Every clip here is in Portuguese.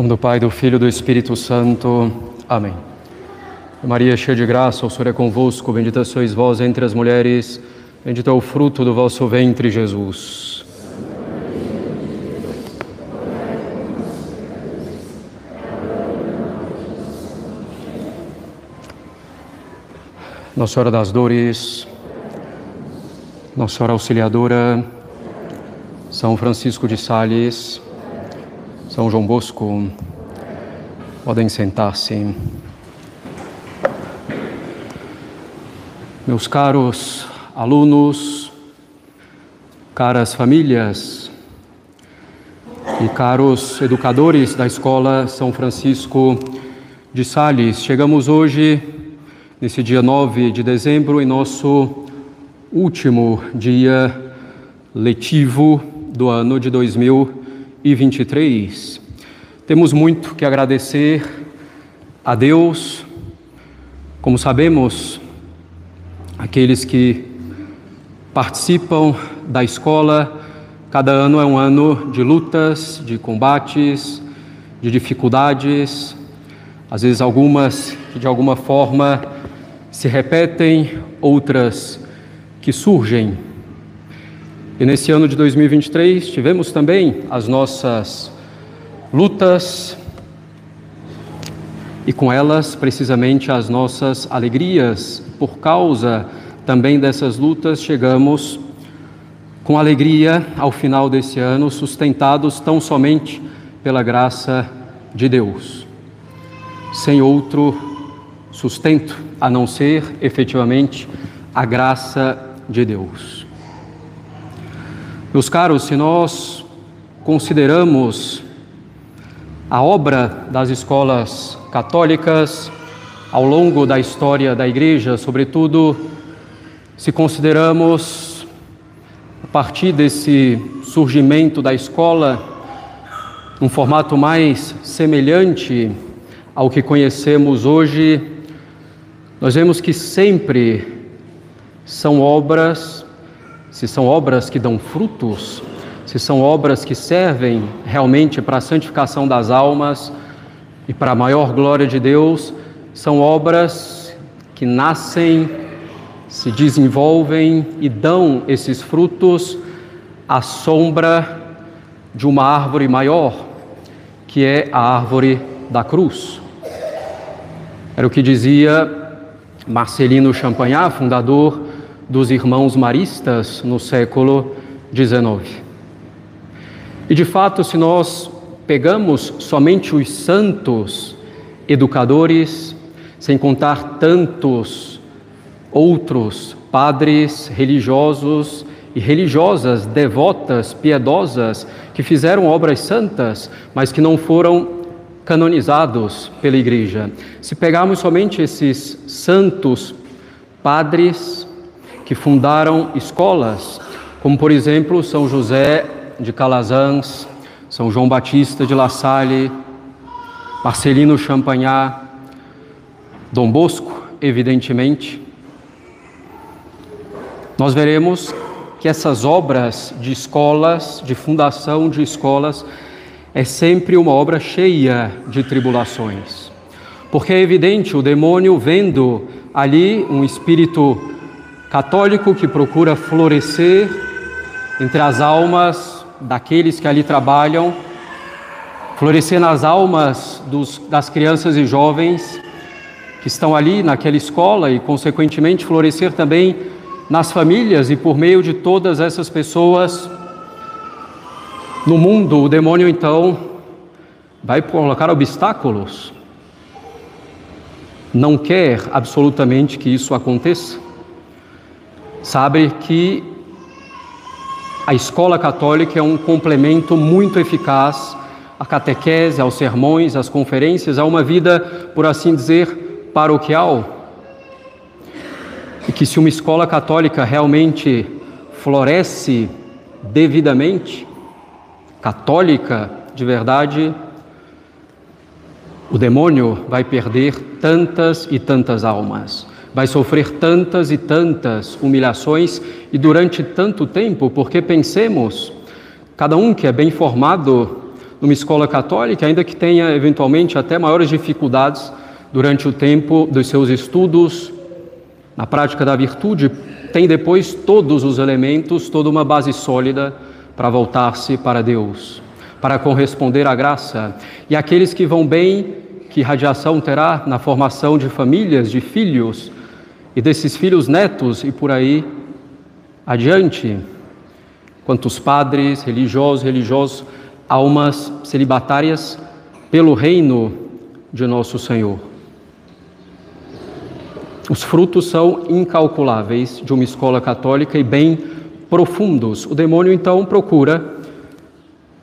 nome do Pai, do Filho e do Espírito Santo. Amém. Maria, cheia de graça, o Senhor é convosco, bendita sois vós entre as mulheres, bendito é o fruto do vosso ventre, Jesus. Nossa Senhora das Dores, Nossa Senhora Auxiliadora, São Francisco de Sales, São João Bosco, podem sentar-se. Meus caros alunos, caras famílias e caros educadores da Escola São Francisco de Sales, chegamos hoje, nesse dia 9 de dezembro, em nosso último dia letivo do ano de 2023. Temos muito que agradecer a Deus. Como sabemos, aqueles que participam da escola, cada ano é um ano de lutas, de combates, de dificuldades, às vezes algumas que de alguma forma se repetem, outras que surgem. E nesse ano de 2023 tivemos também as nossas lutas e com elas precisamente as nossas alegrias. Por causa também dessas lutas, chegamos com alegria ao final desse ano, sustentados tão somente pela graça de Deus, sem outro sustento a não ser efetivamente a graça de Deus. Meus caros, se nós consideramos a obra das escolas católicas ao longo da história da Igreja, sobretudo se consideramos, a partir desse surgimento da escola, um formato mais semelhante ao que conhecemos hoje, nós vemos que sempre são obras, se são obras que dão frutos, se são obras que servem realmente para a santificação das almas e para a maior glória de Deus, são obras que nascem, se desenvolvem e dão esses frutos à sombra de uma árvore maior, que é a árvore da cruz. Era o que dizia Marcelino Champagnat, fundador dos Irmãos Maristas no século XIX. E de fato, se nós pegamos somente os santos educadores, sem contar tantos outros padres religiosos e religiosas, devotas, piedosas, que fizeram obras santas, mas que não foram canonizados pela Igreja. Se pegarmos somente esses santos padres que fundaram escolas, como por exemplo São José de Calazans, São João Batista de La Salle, Marcelino Champagnat, Dom Bosco, evidentemente, nós veremos que essas obras de escolas, de fundação de escolas, é sempre uma obra cheia de tribulações. Porque é evidente, o demônio vendo ali um espírito católico que procura florescer entre as almas daqueles que ali trabalham, florescer nas almas dos, das crianças e jovens que estão ali naquela escola e, consequentemente, florescer também nas famílias e por meio de todas essas pessoas no mundo. O demônio, então, vai colocar obstáculos. Não quer absolutamente que isso aconteça. Sabe que a escola católica é um complemento muito eficaz à catequese, aos sermões, às conferências, a uma vida, por assim dizer, paroquial. E que se uma escola católica realmente floresce devidamente, católica de verdade, o demônio vai perder tantas e tantas almas vai sofrer tantas e tantas humilhações e durante tanto tempo, porque pensemos, cada um que é bem formado numa escola católica, ainda que tenha eventualmente até maiores dificuldades durante o tempo dos seus estudos, na prática da virtude, tem depois todos os elementos, toda uma base sólida para voltar-se para Deus, para corresponder à graça. E aqueles que vão bem, que radiação terá na formação de famílias, de filhos, e desses filhos netos e por aí adiante. Quantos padres, religiosos, religiosos, almas celibatárias pelo reino de nosso Senhor. Os frutos são incalculáveis de uma escola católica e bem profundos. O demônio então procura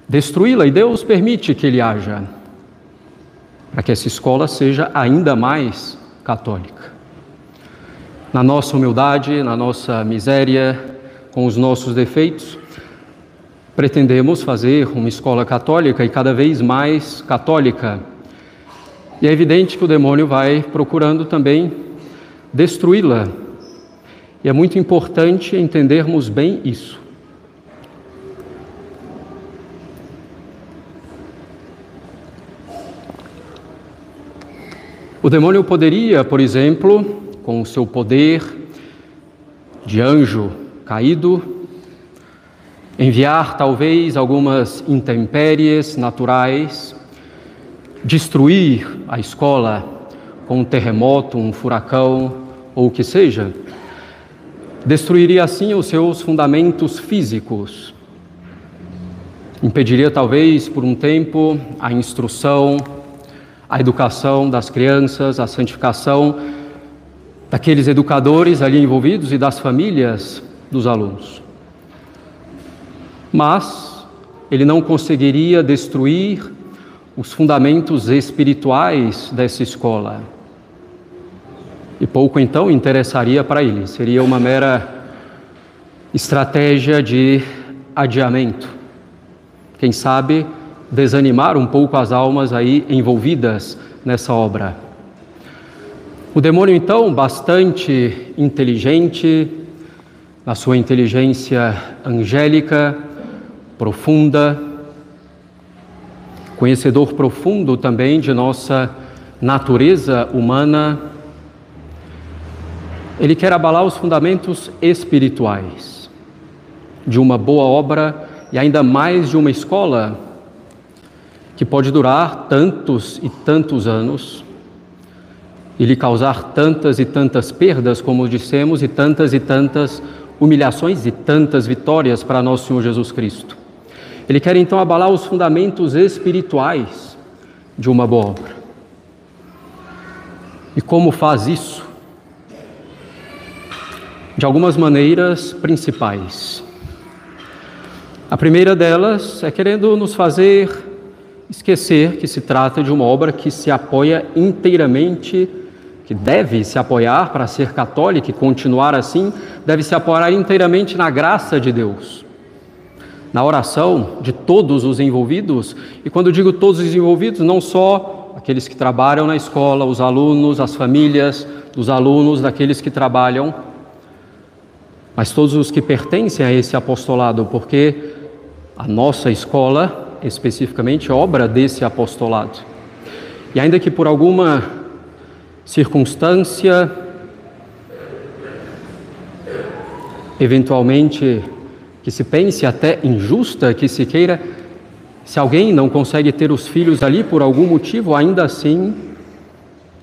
destruí-la e Deus permite que ele haja, para que essa escola seja ainda mais católica. Na nossa humildade, na nossa miséria, com os nossos defeitos, pretendemos fazer uma escola católica e cada vez mais católica. E é evidente que o demônio vai procurando também destruí-la. E é muito importante entendermos bem isso. O demônio poderia, por exemplo, com o seu poder de anjo caído, enviar talvez algumas intempéries naturais, destruir a escola com um terremoto, um furacão ou o que seja, destruiria assim os seus fundamentos físicos. Impediria talvez por um tempo a instrução, a educação das crianças, a santificação daqueles educadores ali envolvidos e das famílias dos alunos. Mas ele não conseguiria destruir os fundamentos espirituais dessa escola e pouco então interessaria para ele, seria uma mera estratégia de adiamento. Quem sabe desanimar um pouco as almas aí envolvidas nessa obra. O demônio então, bastante inteligente, na sua inteligência angélica, profunda, conhecedor profundo também de nossa natureza humana, ele quer abalar os fundamentos espirituais de uma boa obra e ainda mais de uma escola que pode durar tantos e tantos anos e lhe causar tantas e tantas perdas, como dissemos, e tantas e tantas humilhações e tantas vitórias para nosso Senhor Jesus Cristo. Ele quer então abalar os fundamentos espirituais de uma boa obra. E como faz isso? de algumas maneiras principais. A primeira delas é querendo nos fazer esquecer que se trata de uma obra que se apoia inteiramente, que deve se apoiar para ser católica e continuar assim, deve se apoiar inteiramente na graça de Deus, na oração de todos os envolvidos. E quando digo todos os envolvidos, não só aqueles que trabalham na escola, os alunos, as famílias dos alunos, daqueles que trabalham mas todos os que pertencem a esse apostolado, porque a nossa escola, especificamente, obra desse apostolado. E ainda que por alguma circunstância, eventualmente que se pense até injusta, que se queira, se alguém não consegue ter os filhos ali por algum motivo, ainda assim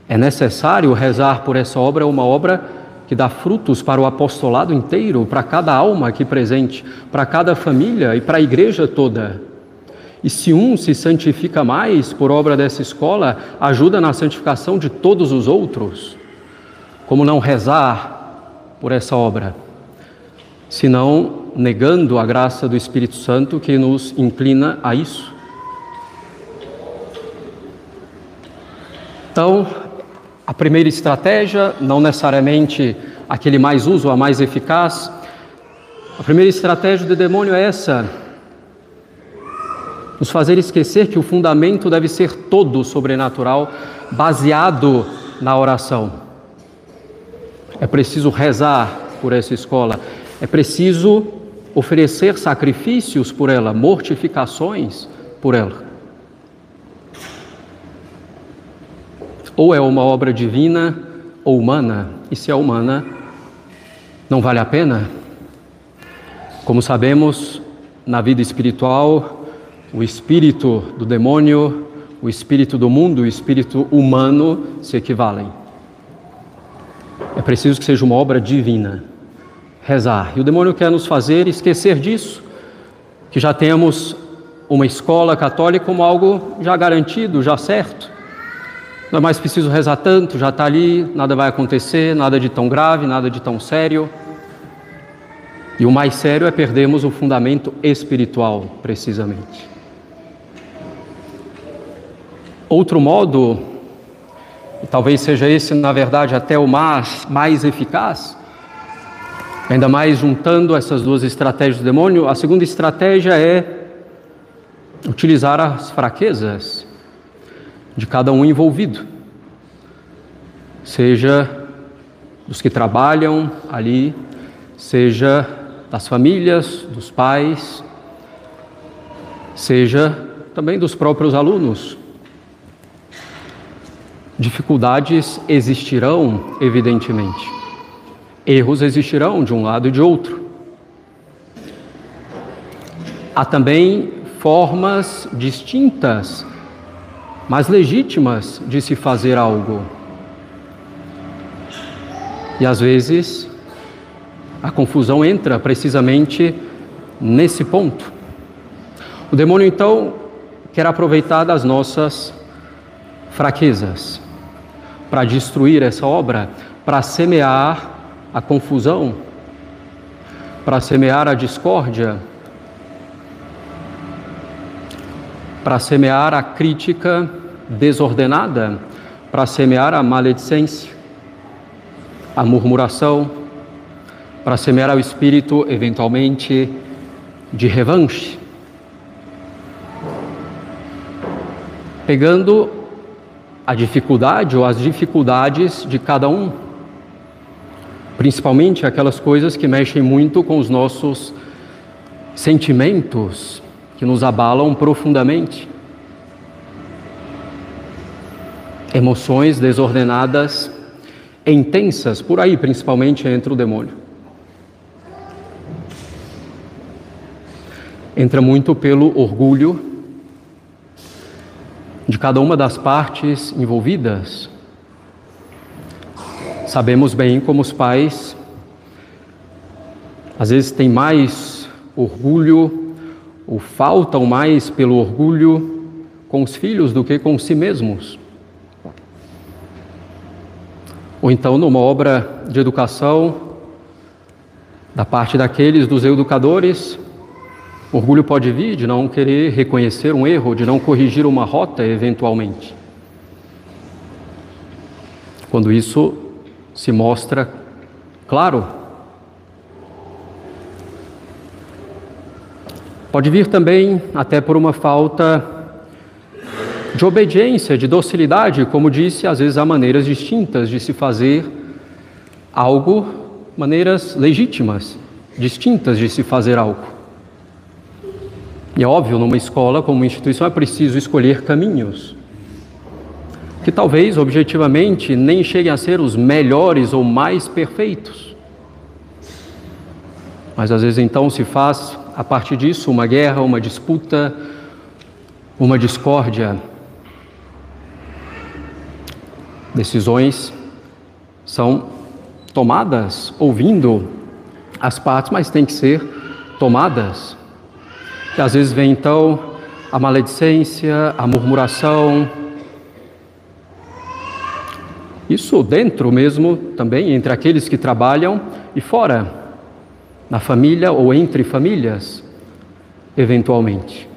é necessário rezar por essa obra, uma obra que dá frutos para o apostolado inteiro, para cada alma aqui presente, para cada família e para a igreja toda. E se um se santifica mais por obra dessa escola, ajuda na santificação de todos os outros. Como não rezar por essa obra? Senão negando a graça do Espírito Santo que nos inclina a isso. Então, a primeira estratégia, não necessariamente aquele mais uso, a mais eficaz. A primeira estratégia do demônio é essa: nos fazer esquecer que o fundamento deve ser todo sobrenatural, baseado na oração. É preciso rezar por essa escola, é preciso oferecer sacrifícios por ela, mortificações por ela. Ou é uma obra divina ou humana, e se é humana, não vale a pena? Como sabemos, na vida espiritual, o espírito do demônio, o espírito do mundo, o espírito humano se equivalem. É preciso que seja uma obra divina. Rezar. E o demônio quer nos fazer esquecer disso, que já temos uma escola católica como algo já garantido, já certo. Não é mais preciso rezar tanto, já está ali, nada vai acontecer, nada de tão grave, nada de tão sério. E o mais sério é perdermos o fundamento espiritual, precisamente. Outro modo, e talvez seja esse, na verdade, até o mais, mais eficaz, ainda mais juntando essas duas estratégias do demônio, a segunda estratégia é utilizar as fraquezas de cada um envolvido, seja dos que trabalham ali, seja das famílias, dos pais, seja também dos próprios alunos. Dificuldades existirão, evidentemente. Erros existirão de um lado e de outro. Há também formas distintas, mas legítimas de se fazer algo. E às vezes a confusão entra precisamente nesse ponto. O demônio então quer aproveitar das nossas fraquezas para destruir essa obra, para semear a confusão, para semear a discórdia para semear a crítica desordenada, para semear a maledicência, a murmuração, para semear o espírito, eventualmente, de revanche. Pegando a dificuldade ou as dificuldades de cada um, principalmente aquelas coisas que mexem muito com os nossos sentimentos, que nos abalam profundamente. Emoções desordenadas, intensas, por aí, principalmente entre o demônio. Entra muito pelo orgulho de cada uma das partes envolvidas. Sabemos bem como os pais às vezes têm mais orgulho ou faltam mais pelo orgulho com os filhos do que com si mesmos. Ou então, numa obra de educação, da parte daqueles dos educadores, orgulho pode vir de não querer reconhecer um erro, de não corrigir uma rota eventualmente. Quando isso se mostra claro Pode vir também até por uma falta de obediência, de docilidade, como disse, às vezes há maneiras distintas de se fazer algo, maneiras legítimas, distintas de se fazer algo. E é óbvio, numa escola como instituição é preciso escolher caminhos que talvez objetivamente nem cheguem a ser os melhores ou mais perfeitos. Mas às vezes então se faz a partir disso, uma guerra, uma disputa, uma discórdia. Decisões são tomadas ouvindo as partes, mas tem que ser tomadas. Que às vezes vem então a maledicência, a murmuração. Isso dentro mesmo também, entre aqueles que trabalham e fora na família ou entre famílias, eventualmente.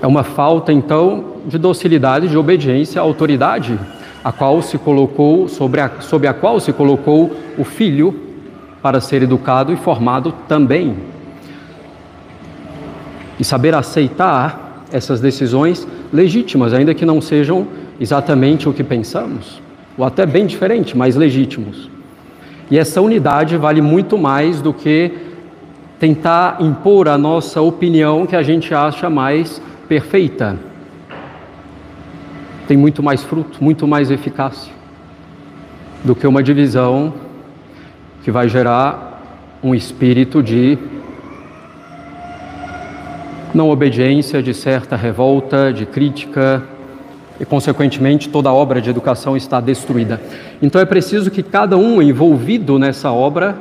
É uma falta, então, de docilidade, de obediência à autoridade, a qual se colocou sobre a, sobre a qual se colocou o filho para ser educado e formado também. E saber aceitar essas decisões legítimas, ainda que não sejam exatamente o que pensamos, ou até bem diferente, mas legítimos. E essa unidade vale muito mais do que tentar impor a nossa opinião que a gente acha mais perfeita. tem muito mais fruto, muito mais eficácia do que uma divisão que vai gerar um espírito de não obediência, de certa revolta, de crítica, e, consequentemente, toda a obra de educação está destruída. Então é preciso que cada um envolvido nessa obra,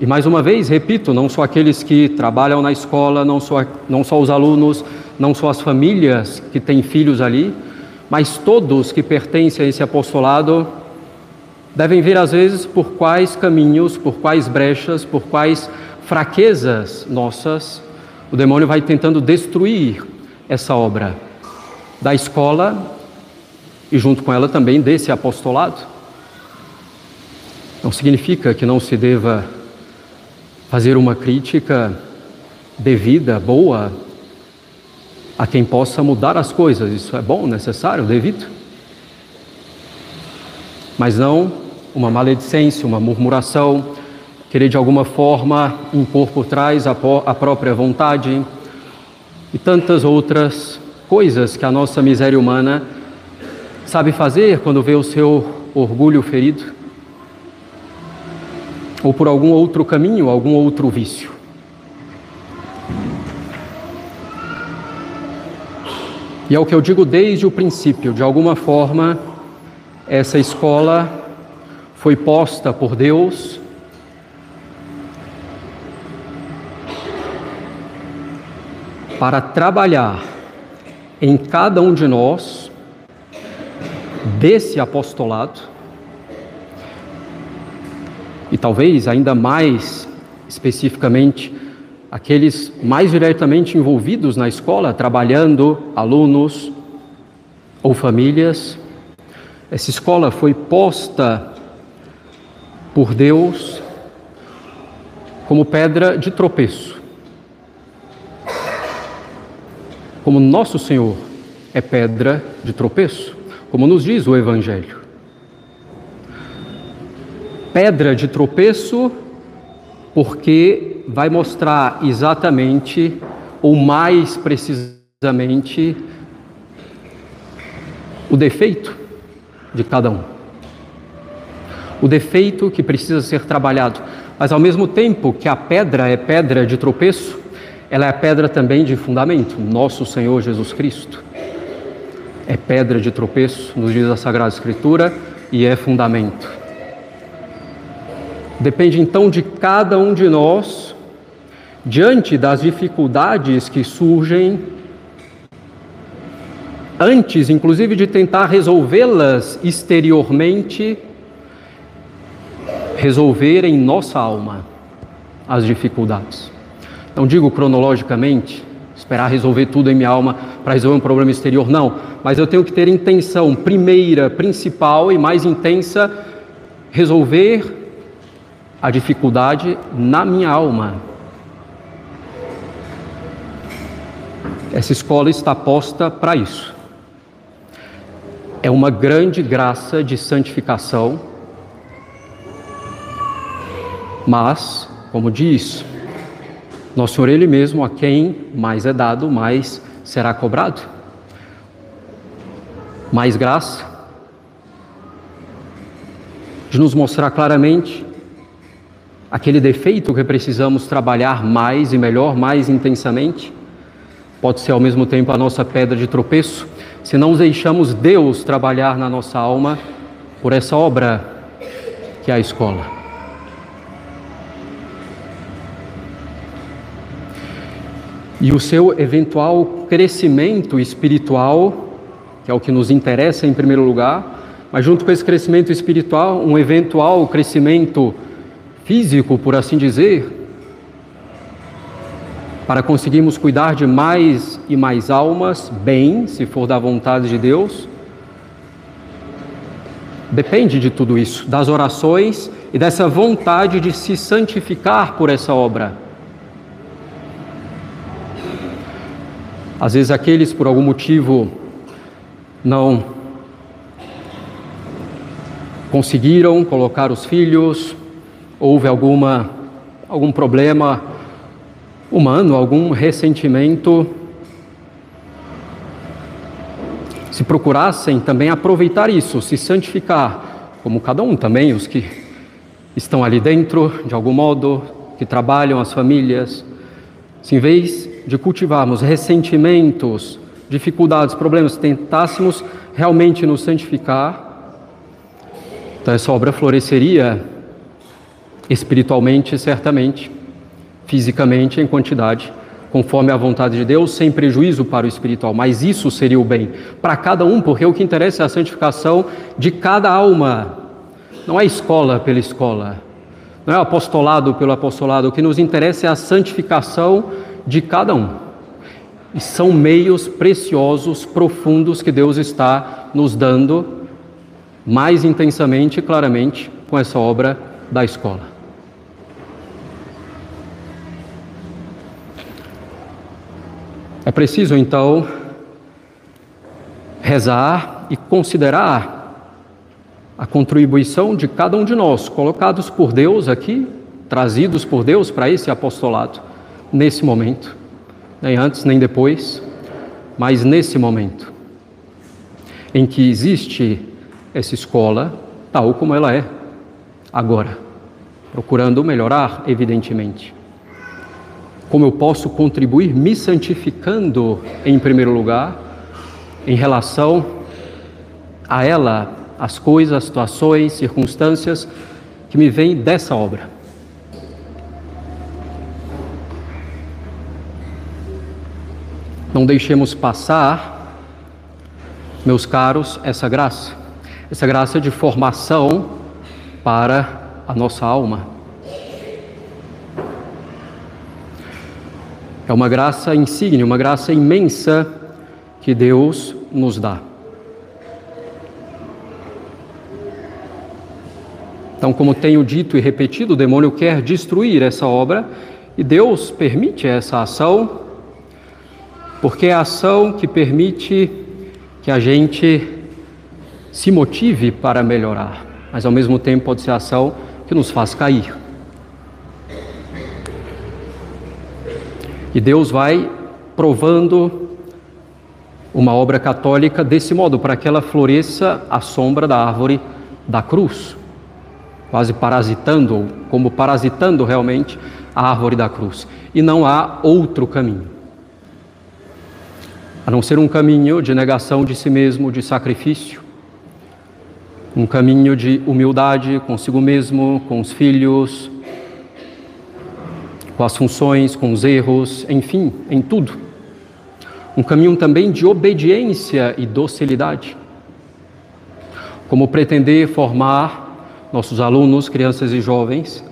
e mais uma vez, repito, não só aqueles que trabalham na escola, não só, não só os alunos, não só as famílias que têm filhos ali, mas todos que pertencem a esse apostolado devem ver, às vezes, por quais caminhos, por quais brechas, por quais fraquezas nossas o demônio vai tentando destruir essa obra da escola e, junto com ela, também desse apostolado. Não significa que não se deva fazer uma crítica devida, boa, a quem possa mudar as coisas. Isso é bom, necessário, devido. Mas não uma maledicência, uma murmuração, querer de alguma forma impor por trás a, a própria vontade e tantas outras coisas que a nossa miséria humana sabe fazer quando vê o seu orgulho ferido, ou por algum outro caminho, algum outro vício. E é o que eu digo desde o princípio, de alguma forma, essa escola foi posta por Deus para trabalhar em cada um de nós desse apostolado e talvez ainda mais especificamente aqueles mais diretamente envolvidos na escola, trabalhando, alunos ou famílias. Essa escola foi posta por Deus como pedra de tropeço como nosso Senhor é pedra de tropeço, como nos diz o Evangelho. Pedra de tropeço, porque vai mostrar exatamente, ou mais precisamente, o defeito de cada um. O defeito que precisa ser trabalhado. Mas ao mesmo tempo que a pedra é pedra de tropeço, ela é pedra também de fundamento, nosso Senhor Jesus Cristo. É pedra de tropeço, nos diz a Sagrada Escritura, e é fundamento. Depende então de cada um de nós, diante das dificuldades que surgem, antes inclusive de tentar resolvê-las exteriormente, resolver em nossa alma as dificuldades. Não digo cronologicamente, esperar resolver tudo em minha alma para resolver um problema exterior, não. Mas eu tenho que ter intenção primeira, principal e mais intensa, resolver a dificuldade na minha alma. Essa escola está posta para isso. É uma grande graça de santificação, mas, como diz nosso Senhor, Ele mesmo, a quem mais é dado, mais será cobrado. Mais graça, de nos mostrar claramente aquele defeito que precisamos trabalhar mais e melhor, mais intensamente. Pode ser ao mesmo tempo a nossa pedra de tropeço, se não deixamos Deus trabalhar na nossa alma por essa obra que é a escola. e o seu eventual crescimento espiritual, que é o que nos interessa em primeiro lugar, mas junto com esse crescimento espiritual, um eventual crescimento físico, por assim dizer, para conseguirmos cuidar de mais e mais almas, bem, se for da vontade de Deus. Depende de tudo isso, das orações e dessa vontade de se santificar por essa obra. Às vezes aqueles por algum motivo não conseguiram colocar os filhos, houve alguma algum problema humano, algum ressentimento. se procurassem também aproveitar isso, se santificar, como cada um também, os que estão ali dentro, de algum modo, que trabalham, as famílias, se em vez de cultivarmos ressentimentos, dificuldades, problemas, tentássemos realmente nos santificar, então essa obra floresceria espiritualmente, certamente, fisicamente, em quantidade, conforme a vontade de Deus, sem prejuízo para o espiritual. Mas isso seria o bem para cada um, porque o que interessa é a santificação de cada alma. Não é escola pela escola, não é apostolado pelo apostolado. O que nos interessa é a santificação de cada um. E são meios preciosos, profundos que Deus está nos dando mais intensamente e claramente com essa obra da escola. É preciso então rezar e considerar a contribuição de cada um de nós, colocados por Deus aqui, trazidos por Deus para esse apostolado, nesse momento, nem antes nem depois, mas nesse momento, em que existe essa escola tal como ela é agora, procurando melhorar, evidentemente. Como eu posso contribuir me santificando em primeiro lugar em relação a ela, as coisas, situações, circunstâncias que me vêm dessa obra. Não deixemos passar, meus caros, essa graça essa graça de formação para a nossa alma. É uma graça insigne, uma graça imensa que Deus nos dá. Então, como tenho dito e repetido, o demônio quer destruir essa obra e Deus permite essa ação, porque é a ação que permite que a gente se motive para melhorar, mas ao mesmo tempo pode ser ação que nos faz cair. E Deus vai provando uma obra católica desse modo, para que ela floresça à sombra da árvore da cruz, quase parasitando, como parasitando realmente a árvore da cruz. E não há outro caminho, a não ser um caminho de negação de si mesmo, de sacrifício, um caminho de humildade consigo mesmo, com os filhos, com as funções, com os erros, enfim, em tudo. Um caminho também de obediência e docilidade. Como pretender formar nossos alunos, crianças e jovens,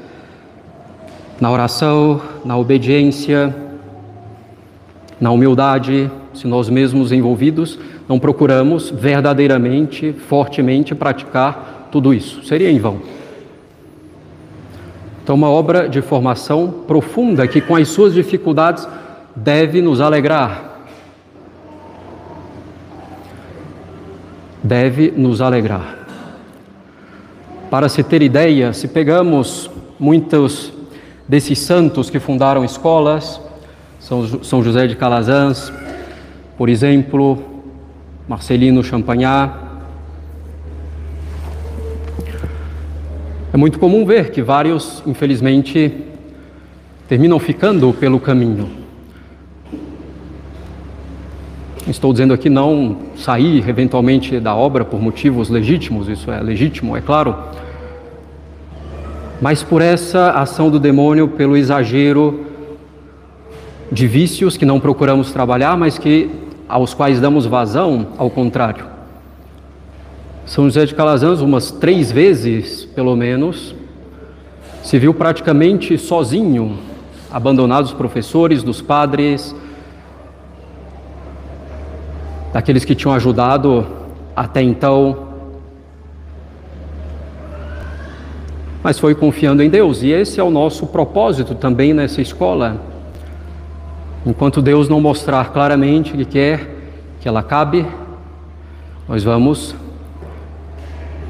na oração, na obediência, na humildade, se nós mesmos envolvidos não procuramos verdadeiramente, fortemente praticar tudo isso. Seria em vão. Então, uma obra de formação profunda que, com as suas dificuldades, deve nos alegrar. Deve nos alegrar. Para se ter ideia, se pegamos muitos desses santos que fundaram escolas, São José de Calazans, por exemplo, Marcelino Champagnat. É muito comum ver que vários, infelizmente, terminam ficando pelo caminho. Estou dizendo aqui não sair eventualmente da obra por motivos legítimos, isso é legítimo, é claro. Mas por essa ação do demônio, pelo exagero de vícios que não procuramos trabalhar, mas que aos quais damos vazão, ao contrário. São José de Calazans, umas três vezes, pelo menos, se viu praticamente sozinho, abandonado dos professores, dos padres, daqueles que tinham ajudado até então. Mas foi confiando em Deus, e esse é o nosso propósito também nessa escola Enquanto Deus não mostrar claramente que quer que ela cabe, nós vamos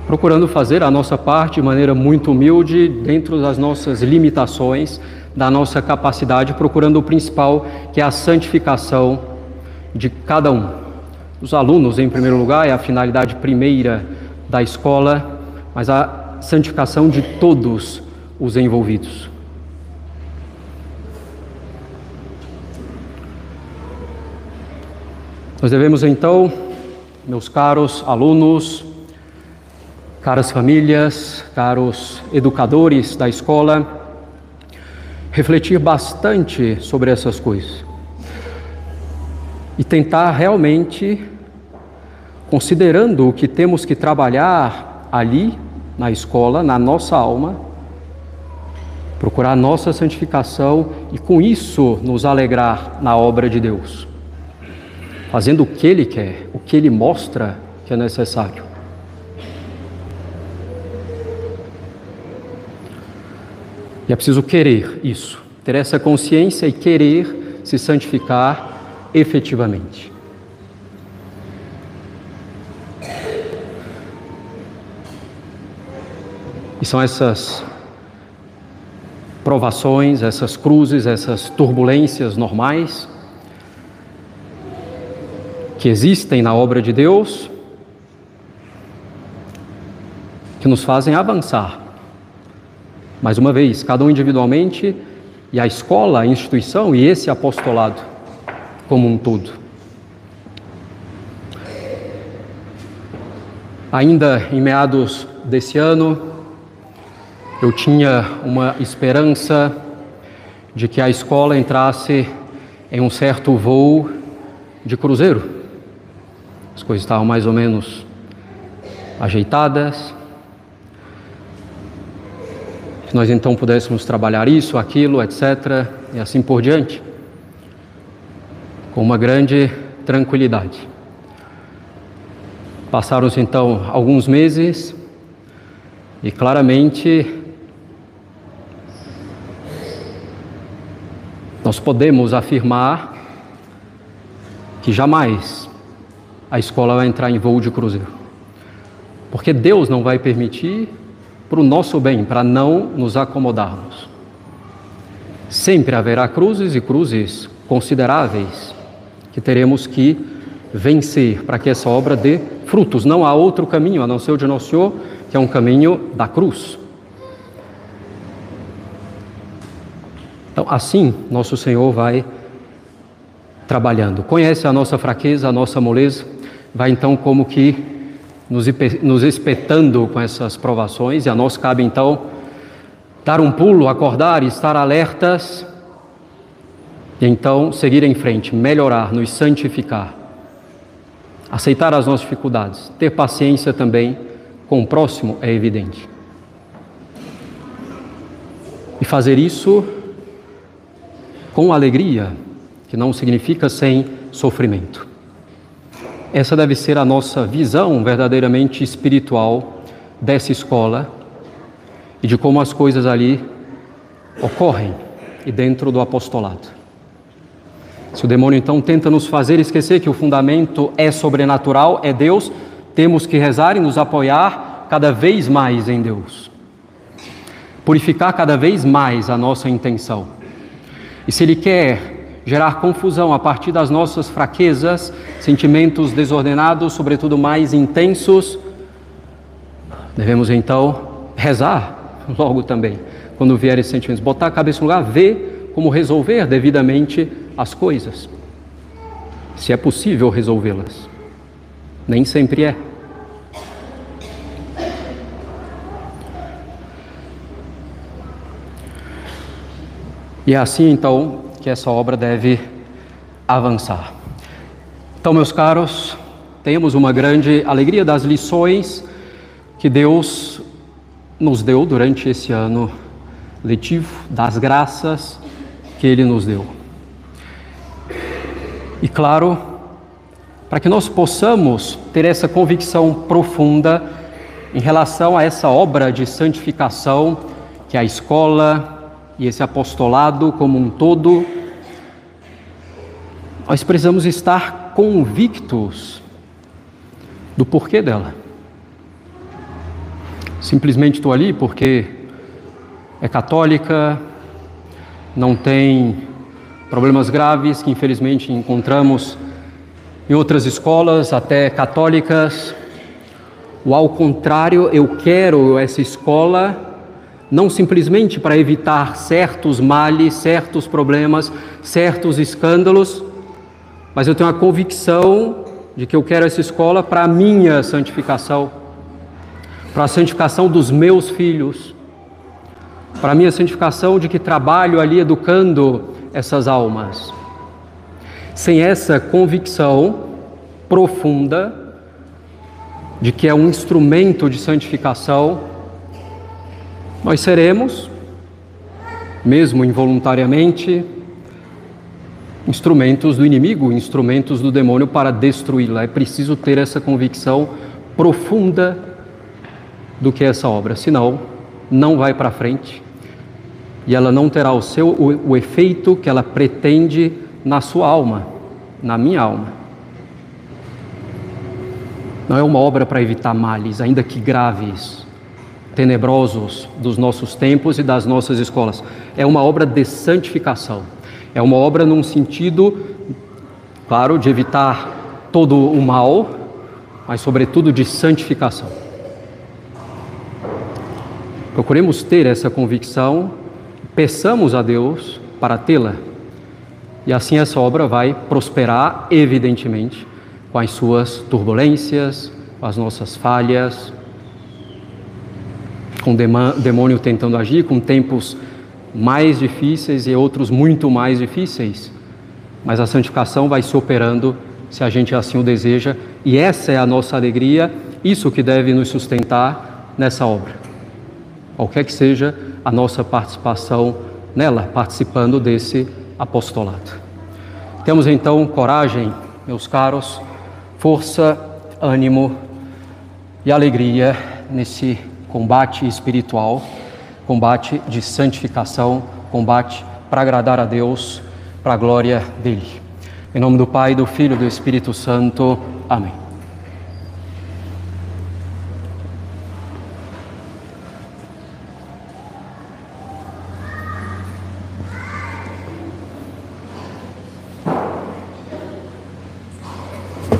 procurando fazer a nossa parte de maneira muito humilde, dentro das nossas limitações, da nossa capacidade, procurando o principal, que é a santificação de cada um. dos alunos, em primeiro lugar, é a finalidade primeira da escola, mas a santificação de todos os envolvidos. Nós devemos então, meus caros alunos, caras famílias, caros educadores da escola, refletir bastante sobre essas coisas e tentar realmente, considerando o que temos que trabalhar ali na escola, na nossa alma, procurar nossa santificação e com isso nos alegrar na obra de Deus, fazendo o que Ele quer, o que Ele mostra que é necessário. E é preciso querer isso, ter essa consciência e querer se santificar efetivamente. E são essas provações, essas cruzes, essas turbulências normais que existem na obra de Deus que nos fazem avançar mais uma vez, cada um individualmente e a escola, a instituição e esse apostolado como um todo. Ainda em meados desse ano, eu tinha uma esperança de que a escola entrasse em um certo voo de cruzeiro. As coisas estavam mais ou menos ajeitadas, que nós então pudéssemos trabalhar isso, aquilo, etc., e assim por diante, com uma grande tranquilidade. Passaram-se então alguns meses e claramente nós podemos afirmar que jamais a escola vai entrar em voo de cruzeiro. Porque Deus não vai permitir para o nosso bem, para não nos acomodarmos. Sempre haverá cruzes e cruzes consideráveis que teremos que vencer para que essa obra dê frutos. Não há outro caminho a não ser o de Nosso Senhor, que é um caminho da cruz. Então, assim, nosso Senhor vai trabalhando. Conhece a nossa fraqueza, a nossa moleza, vai então como que nos, nos espetando com essas provações, e a nós cabe então dar um pulo, acordar estar alertas, e então seguir em frente, melhorar, nos santificar, aceitar as nossas dificuldades, ter paciência também com o próximo é evidente. E fazer isso com alegria, que não significa sem sofrimento. Essa deve ser a nossa visão verdadeiramente espiritual dessa escola e de como as coisas ali ocorrem e dentro do apostolado. Se o demônio então tenta nos fazer esquecer que o fundamento é sobrenatural, é Deus, temos que rezar e nos apoiar cada vez mais em Deus. Purificar cada vez mais a nossa intenção. E se Ele quer gerar confusão a partir das nossas fraquezas, sentimentos desordenados, sobretudo mais intensos, devemos então rezar logo também, quando vier esses sentimentos, botar a cabeça no lugar, ver como resolver devidamente as coisas, se é possível resolvê-las. Nem sempre é. E é assim então que essa obra deve avançar. Então, meus caros, temos uma grande alegria das lições que Deus nos deu durante esse ano letivo, das graças que Ele nos deu. E claro, para que nós possamos ter essa convicção profunda em relação a essa obra de santificação que a escola e esse apostolado como um todo nós precisamos estar convictos do porquê dela. Simplesmente estou ali porque é católica, não tem problemas graves que infelizmente encontramos em outras escolas, até católicas, ou ao contrário, eu quero essa escola não simplesmente para evitar certos males, certos problemas, certos escândalos, mas eu tenho a convicção de que eu quero essa escola para a minha santificação, para a santificação dos meus filhos, para a minha santificação de que trabalho ali educando essas almas. Sem essa convicção profunda de que é um instrumento de santificação, nós seremos, mesmo involuntariamente, instrumentos do inimigo, instrumentos do demônio para destruí-la. É preciso ter essa convicção profunda do que é essa obra, senão não vai para frente e ela não terá o seu o, o efeito que ela pretende na sua alma, na minha alma. Não é uma obra para evitar males, ainda que graves, tenebrosos dos nossos tempos e das nossas escolas. É uma obra de santificação. É uma obra num sentido, claro, de evitar todo o mal, mas sobretudo de santificação. Procuremos ter essa convicção Peçamos a Deus para tê-la. E assim essa obra vai prosperar, evidentemente, com as suas turbulências, com as nossas falhas, com o demônio tentando agir, com tempos mais difíceis e outros muito mais difíceis. Mas a santificação vai se operando se a gente assim o deseja, e essa é a nossa alegria, isso que deve nos sustentar nessa obra. Qualquer que seja a nossa participação nela, participando desse apostolado. Temos então coragem, meus caros, força, ânimo e alegria nesse combate espiritual, combate de santificação, combate para agradar a Deus, para a glória dele. Em nome do Pai, do Filho e do Espírito Santo. Amém.